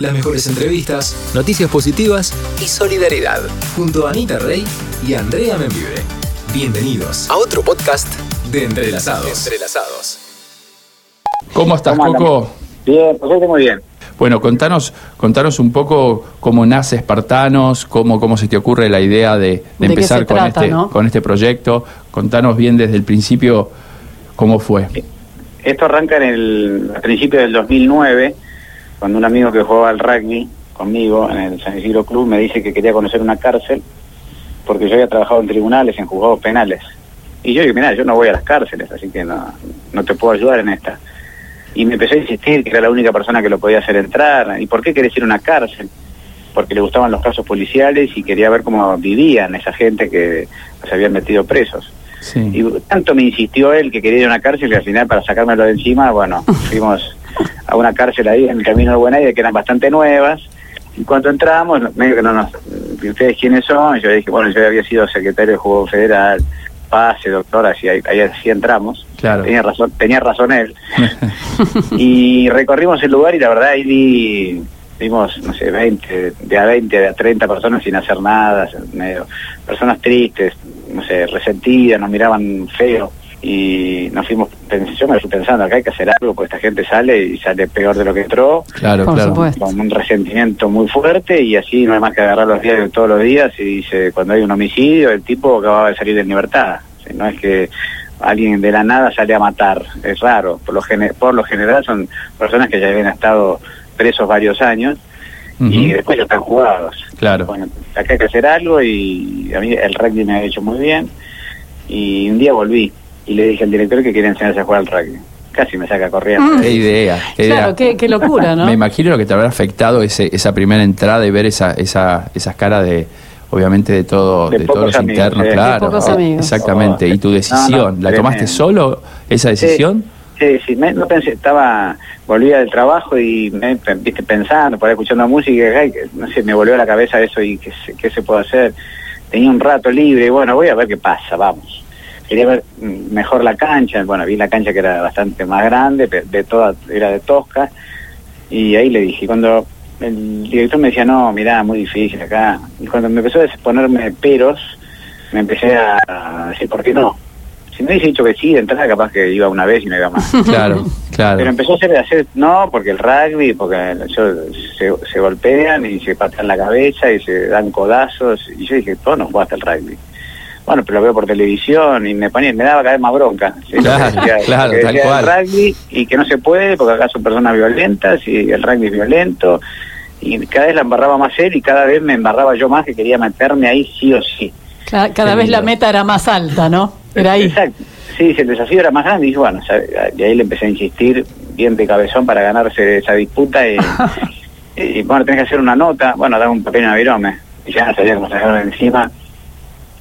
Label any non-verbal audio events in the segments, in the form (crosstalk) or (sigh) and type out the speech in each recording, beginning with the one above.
Las mejores entrevistas Noticias positivas y solidaridad. junto a Anita Rey y Andrea Membibre. Bienvenidos A otro podcast de Entrelazados. Entrelazados. ¿Cómo estás, ¿Cómo? Coco? Bien, pues muy bien. Bueno, contanos, contanos un poco cómo nace Espartanos, cómo, cómo se te ocurre la idea de, de ¿De qué empezar con, trata, este, no? con este proyecto. Contanos bien desde el principio cómo fue. Esto arranca en el, a principios del 2009, cuando un amigo que jugaba al rugby conmigo en el San Isidro Club me dice que quería conocer una cárcel porque yo había trabajado en tribunales, en juzgados penales. Y yo digo, mira, yo no voy a las cárceles, así que no, no te puedo ayudar en esta. Y me empezó a insistir que era la única persona que lo podía hacer entrar. ¿Y por qué querés ir a una cárcel? Porque le gustaban los casos policiales y quería ver cómo vivían esa gente que se habían metido presos. Sí. Y tanto me insistió él que quería ir a una cárcel y al final para sacármelo de encima, bueno, (laughs) fuimos a una cárcel ahí en el Camino de Buena Aire que eran bastante nuevas. Y cuando entramos, medio que no nos... ¿y ¿Ustedes quiénes son? Yo dije, bueno, yo había sido secretario de Juego Federal, pase, doctor, así, ahí, ahí así entramos. Claro. Tenía razón, tenía razón él. (laughs) y recorrimos el lugar y la verdad ahí vi, vimos, no sé, 20, de a 20, de a 30 personas sin hacer nada, medio, personas tristes, no sé, resentidas, nos miraban feo y nos fuimos, yo me fui pensando, acá hay que hacer algo porque esta gente sale y sale peor de lo que entró, Claro, Por claro. supuesto. con un resentimiento muy fuerte y así no hay más que agarrar los días de todos los días y dice, cuando hay un homicidio, el tipo acababa de salir en libertad, O sea, no es que alguien de la nada sale a matar, es raro, por lo, por lo general son personas que ya habían estado presos varios años y después ya están jugados. Claro. Bueno, acá hay que hacer algo y a mí el rugby me ha hecho muy bien y un día volví y le dije al director que quería enseñarse a jugar al rugby. Casi me saca corriendo. Qué idea. qué idea. Claro, qué, qué locura, ¿no? (laughs) Me imagino lo que te habrá afectado ese, esa primera entrada y ver esa, esa, esas caras de, obviamente, de, todo, De de, todos los amigos, internos, claro. Exactamente. ¿Y tu decisión? No, no, ¿La tomaste solo, esa decisión? Sí, sí, me- no pensé, estaba, volvía del trabajo y me, viste, pensando, por ahí escuchando música, ay, no sé, me volvió a la cabeza eso y qué, se- qué se puede hacer. Tenía un rato libre, y bueno, voy a ver qué pasa, vamos. Quería ver mejor la cancha, bueno, vi la cancha que era bastante más grande, de toda, era de tosca, y ahí le dije, cuando el director me decía, no, mirá, muy difícil acá, y cuando me empezó a ponerme peros, me empecé a, decir, ¿por qué no? Si me hubiese dicho que sí, de entrada capaz que iba una vez y no iba más. (laughs) Claro, claro. Pero empezó a hacer, a hacer no, porque el rugby, porque yo- se, se golpean y se patean la cabeza y se dan codazos. Y yo dije, todo no jugaste al rugby. Bueno, pero lo veo por televisión y me ponía, me daba cada vez más bronca. ¿sí? Claro, decía- claro, tal rugby y que no se puede porque acá son personas violentas y el rugby es violento. Y cada vez la embarraba más él y cada vez me embarraba yo más que quería meterme ahí sí o sí. Cada, vez la meta era más alta, ¿no? Era ahí. Exacto. Sí, el desafío era más grande y dije, bueno, y ahí le empecé a insistir bien de cabezón para ganarse esa disputa y, (laughs) y, bueno, tenés que hacer una nota, bueno, dar un pequeño avirome y ya no sabía cómo sacarlo de encima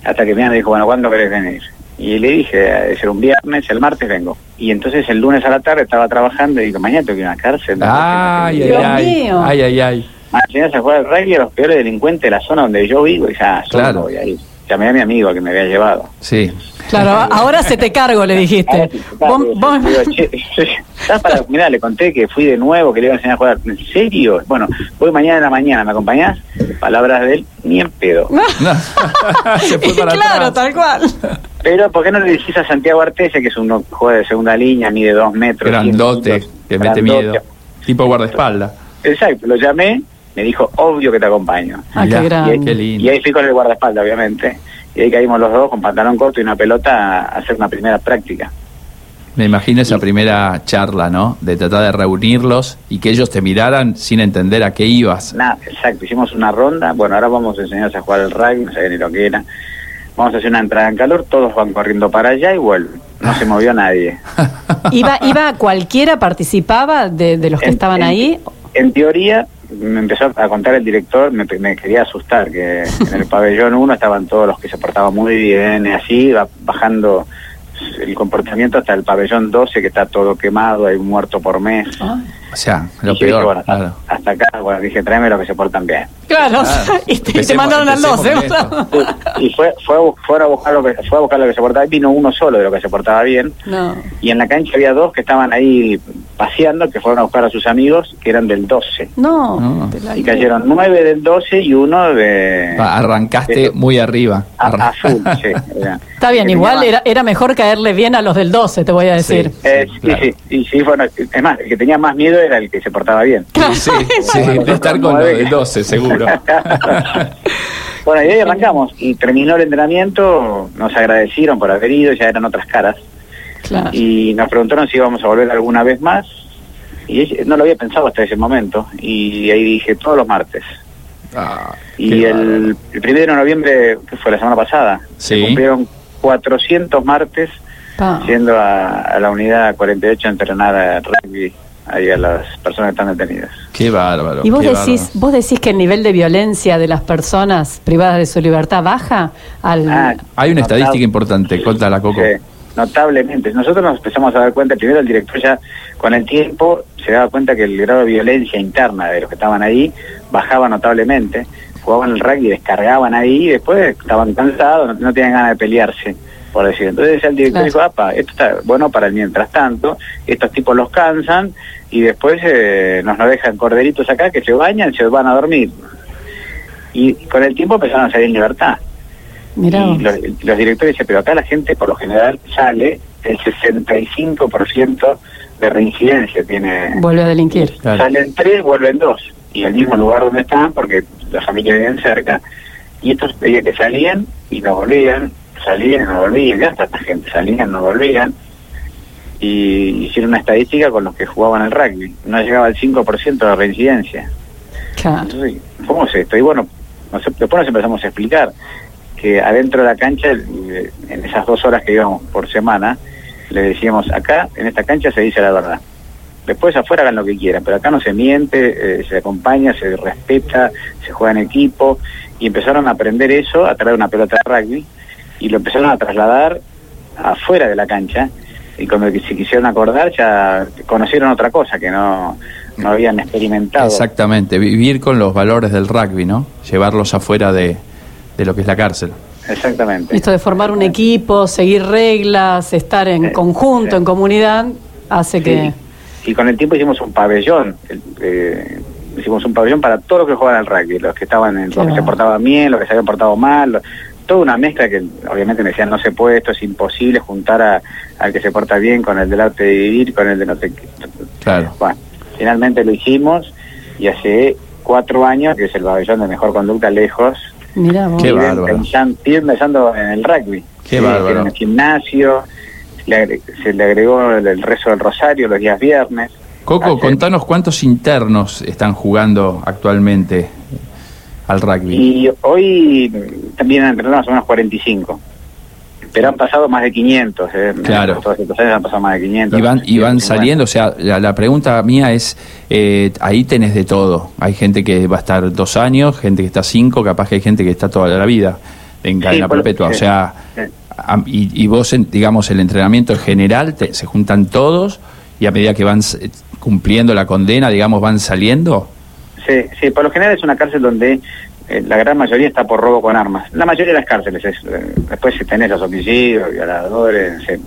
hasta que me dijo, bueno, ¿cuándo querés venir? Y le dije, es un viernes, el martes vengo. Y entonces el lunes a la tarde estaba trabajando y digo, mañana tengo que ir a una cárcel. Ay, ay, ay, ay, ay, ay. Enseñás a jugar al rugby a los peores delincuentes de la zona donde yo vivo y ya, yo Claro. voy a ir. Llamé a mi amigo que me había llevado. Sí. Claro, (laughs) ahora se te cargo, le dijiste. Vos- vos- (laughs) Mirá, le conté que fui de nuevo, que le iba a enseñar a jugar. ¿En serio? Bueno, voy mañana en la mañana, ¿me acompañás? Palabras de él, ni en pedo. No. (laughs) Se fue para claro, atrás. tal cual. Pero, ¿por qué no le decís a Santiago Artese, que es un jugador de segunda línea, mide dos metros? Grandote, 100 kilos, que mete grandote? miedo. Tipo guardaespaldas. Exacto, lo llamé, me dijo, obvio que te acompaño. Ah, qué Y grande. ahí, Qué lindo. y ahí fui con el guardaespaldas, obviamente. Y ahí caímos los dos con pantalón corto y una pelota a hacer una primera práctica. Me imagino esa primera charla, ¿no? De tratar de reunirlos y que ellos te miraran sin entender a qué ibas. Nada, exacto, hicimos una ronda, bueno, ahora vamos a enseñarse a jugar al rugby, no sabía ni lo que era. Vamos a hacer una entrada en calor, todos van corriendo para allá y vuelven. No se movió (laughs) nadie. ¿Iba, iba cualquiera, participaba de, de los que En- estaban en- ahí? En teoría, me empezó a contar el director, me, me quería asustar, que en el (laughs) pabellón 1 estaban todos los que se portaban muy bien, y así bajando el comportamiento hasta el pabellón 12, que está todo quemado, hay un muerto por mes. Ah, O sea, Y lo dije, peor. bueno, hasta, claro. hasta acá, bueno, dije, tráeme los que se portan bien. Claro, Claro. (laughs) y te, te mandaron al empecemos 12. con esto. (laughs) Y fue, fue, fueron a buscar lo que, fue a buscar lo que se portaba bien, vino uno solo de lo que se portaba bien. No. Y en la cancha había dos que estaban ahí paseando que fueron a buscar a sus amigos que eran del 12. No, No. Y cayeron nueve del 12 y uno de... Ah, Arrancaste de- muy arriba. a, Arran- a full, (laughs) sí. era. Está bien, Que igual era, era mejor caerle bien a los del 12, te voy a decir. Sí. Eh, sí, claro. sí, y sí, bueno, es más, el que tenía más miedo era el que se portaba bien. Sí, sí, (laughs) de estar con del 12, seguro. (laughs) bueno, y ahí arrancamos. Y terminó el entrenamiento, nos agradecieron por haber ido, ya eran otras caras. Claro. Y nos preguntaron si íbamos a volver alguna vez más. Y ella- no lo había pensado hasta ese momento. Y ahí dije, todos los martes. Ah, Y el, el primero de noviembre, que fue la semana pasada, Sí. se cumplieron 400 martes Pa. yendo a, a la unidad 48 a entrenar a rugby ahí a las personas que están detenidas. Qué bárbaro. Y vos decís, bárbaro. vos decís que el nivel de violencia de las personas privadas de su libertad baja al Ah, Hay una notable- estadística importante, contala, Coco. Sí, notablemente. Nosotros nos empezamos a dar cuenta, primero el director ya con el tiempo se daba cuenta que el grado de violencia interna de los que estaban ahí bajaba notablemente. Jugaban el rugby, descargaban ahí y después estaban cansados, no, no tenían ganas de pelearse, por decir. Entonces el director Claro. dijo, apa, esto está bueno para el mientras tanto, estos tipos los cansan y después eh, nos, nos dejan corderitos acá que se bañan, se van a dormir. Y con el tiempo empezaron a salir en libertad. Mirá Y los, los directores dicen, pero acá la gente por lo general sale, el 65% de reincidencia tiene. vuelve a delinquir. Claro. Salen tres, vuelven dos. Y al mismo lugar donde están, porque la familia viven cerca. Y estos veían que salían y no volvían, salían y no volvían. Ya hasta esta gente salían, no volvían. Y hicieron una estadística con los que jugaban el rugby. No llegaba al 5% de reincidencia. Claro. Entonces, ¿cómo es esto? Y bueno, después nos empezamos a explicar que adentro de la cancha, eh, en esas dos horas que íbamos por semana, le decíamos, acá, en esta cancha se dice la verdad. Después afuera hagan lo que quieran, pero acá no se miente, eh, se acompaña, se respeta, se juega en equipo. Y empezaron a aprender eso a de una pelota de rugby y lo empezaron a trasladar afuera de la cancha. Y cuando se quisieron acordar ya conocieron otra cosa que no, no habían experimentado. Exactamente, vivir con los valores del rugby, ¿no? Llevarlos afuera de, de lo que es la cárcel. Exactamente. Esto de formar un equipo, seguir reglas, estar en Eh, conjunto, sí. en comunidad, hace que... Y con el tiempo hicimos un pabellón. el- eh, hicimos un pabellón para todos los que jugaban al rugby, los que estaban en, los que se portaban bien, los que se habían portado mal, toda una mezcla que obviamente me decían no se puede, esto es imposible juntar a, al que se porta bien con el del arte de vivir, con el de no sé qué. Claro. Bueno, finalmente lo hicimos y hace cuatro años, que es el pabellón de mejor conducta lejos, Mirá vos. Qué bárbaro. pensando en el rugby. Qué Sí, bárbaro. En el gimnasio, le agre- se le agregó el, el rezo del rosario los días viernes. Coco, Hace- contanos cuántos internos están jugando actualmente al rugby. Y hoy también han entrenado más o menos 45. Pero han pasado más de 500. Eh. Claro. Todos estos años han pasado más de 500. Y van, y van 150. saliendo, o sea, la, la pregunta mía es, eh, ahí tenés de todo. Hay gente que va a estar dos años, gente que está cinco, capaz que hay gente que está toda la vida en cadena perpetua. O sea, sí. y, y vos, en- digamos, el entrenamiento en general, te- se juntan todos y a medida que van s- cumpliendo la condena, digamos, van saliendo. Sí, sí, por lo general es una cárcel donde eh, la gran mayoría está por robo con armas. La mayoría de las cárceles es, eh, después si tenés los homicidios, violadores, en,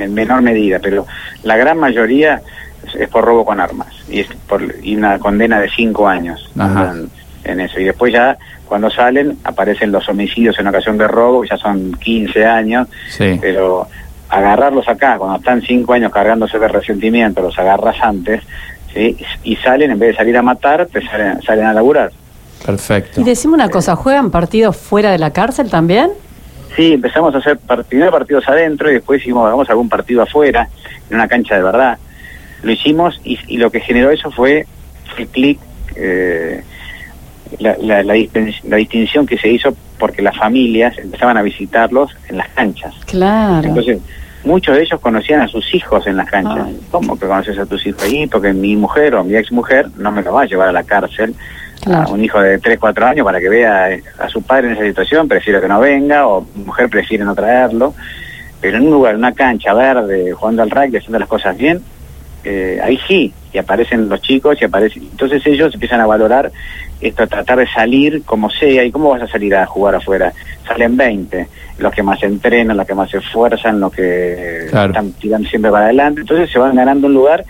en menor medida, pero la gran mayoría es, es por robo con armas y es por y una condena de cinco años en, en eso. Y después ya cuando salen aparecen los homicidios en ocasión de robo, ya son 15 años, Sí. pero agarrarlos acá, cuando están cinco años cargándose de resentimiento, los agarras antes, ¿sí? y salen, en vez de salir a matar, te salen, salen a laburar. Perfecto. Y decime una cosa, ¿juegan partidos fuera de la cárcel también? Sí, empezamos a hacer part- primero partidos adentro y después hicimos hagamos algún partido afuera, en una cancha de verdad. Lo hicimos y, y lo que generó eso fue el clic, eh, la, la, la la distinción que se hizo porque las familias empezaban a visitarlos en las canchas. Claro. Entonces, muchos de ellos conocían a sus hijos en las canchas. Ay. ¿Cómo que conoces a tus hijos ahí? Porque mi mujer o mi ex mujer no me lo va a llevar a la cárcel. Claro. A un hijo de 3, 4 años para que vea a su padre en esa situación, prefiero que no venga, o mi mujer prefiere no traerlo. Pero en un lugar, en una cancha verde, jugando al rugby, haciendo las cosas bien, eh, ahí sí, y aparecen los chicos y aparecen. Entonces ellos empiezan a valorar esto, tratar de salir como sea. ¿Y cómo vas a salir a jugar afuera? Salen 20, los que más entrenan, los que más se esfuerzan, los que Claro. están tirando siempre para adelante. Entonces se van ganando un lugar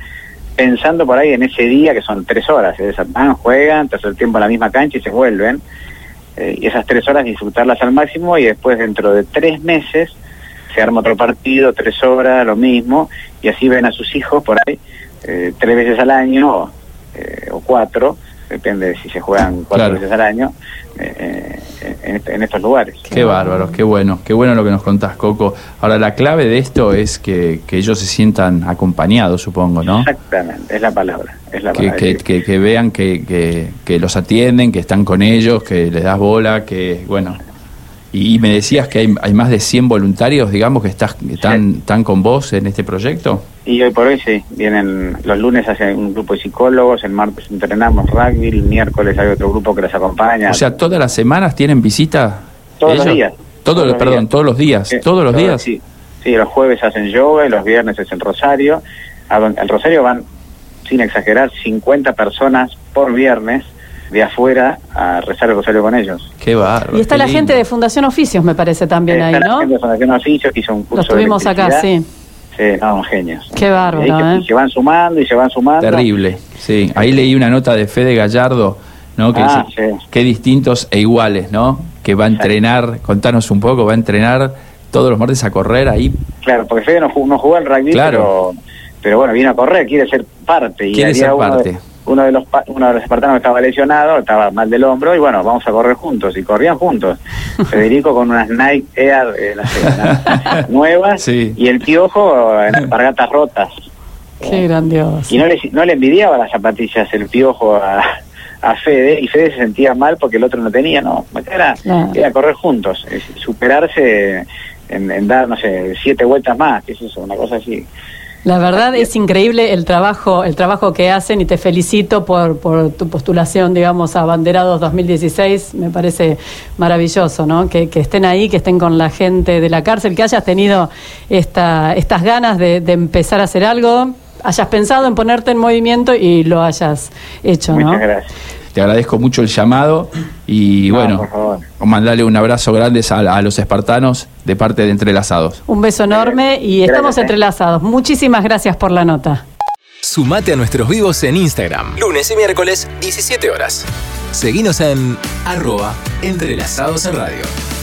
pensando por ahí en ese día que son tres horas, ¿eh? van, juegan, pasan el tiempo en la misma cancha y se vuelven, eh, y esas tres horas disfrutarlas al máximo y después dentro de tres meses se arma otro partido, tres horas, lo mismo, y así ven a sus hijos por ahí eh, tres veces al año eh, o cuatro, depende de si se juegan cuatro Claro. veces al año, eh, eh, en, en estos lugares. Qué bárbaro, qué bueno, qué bueno lo que nos contás, Coco. Ahora, la clave de esto es que, que ellos se sientan acompañados, supongo, ¿no? Exactamente, es la palabra. Es la Que, palabra. que, que- que vean que, que- que los atienden, que están con ellos, que les das bola, que, bueno. Y, y me decías que hay, hay más de 100 voluntarios, digamos, que, estás, están, están con vos en este proyecto. Y hoy por hoy sí, vienen los lunes hace un grupo de psicólogos, el martes entrenamos rugby, el miércoles hay otro grupo que los acompaña. O sea, todas las semanas tienen visita. Todos los días. Todos, Todos los, perdón, días. todos los días. Sí, todos los días. Sí, sí, los jueves hacen yoga y los viernes es el rosario. A don- Al rosario van, sin exagerar, 50 personas por viernes de afuera a rezar el rosario con ellos. Qué bárbaro. Y está la lindo. gente de Fundación Oficios, me parece también ahí, la ¿no? gente de Fundación Oficios que hizo un curso Los tuvimos de acá, sí. Sí, no, genios. Qué bárbaro, Y ahí que- ¿eh? y se van sumando y se van sumando. Terrible, sí. Ahí leí una nota de Fede Gallardo, ¿no? Que Ah, dice, sí. qué distintos e iguales, ¿no? Que va a entrenar, contanos un poco, va a entrenar todos los martes a correr ahí. Claro, porque Fede no jugó, no jugó al rugby, Claro. pero, pero bueno, vino a correr, quiere ser parte. Y Quiere ser uno parte. De, uno, de los, pa- uno de los espartanos estaba lesionado, estaba mal del hombro, y bueno, vamos a correr juntos. Y corrían juntos. (laughs) Federico con unas Nike Air, eh, no sé, unas nuevas, Sí. y el piojo en alpargatas rotas. Qué grandioso. Y no le, no le envidiaba las zapatillas el piojo a, a Fede, y Fede se sentía mal porque el otro no tenía, no. Era, era correr juntos, superarse en, en dar, no sé, siete vueltas más, qué es eso, una cosa así. La verdad es increíble el trabajo, el trabajo que hacen y te felicito por, por tu postulación, digamos, a Banderados 2016. Me parece maravilloso, ¿no? Que, que estén ahí, que estén con la gente de la cárcel, que hayas tenido esta, estas ganas de, de empezar a hacer algo, hayas pensado en ponerte en movimiento y lo hayas hecho, ¿no? Muchas gracias. Te agradezco mucho el llamado y No, bueno, mandarle un abrazo grande a, a los espartanos de parte de Entrelazados. Un beso enorme y Gracias, estamos eh. entrelazados. Muchísimas gracias por la nota. Sumate a nuestros vivos en Instagram. Lunes y miércoles, 17 horas. Seguinos en Arroba Entrelazados en Radio.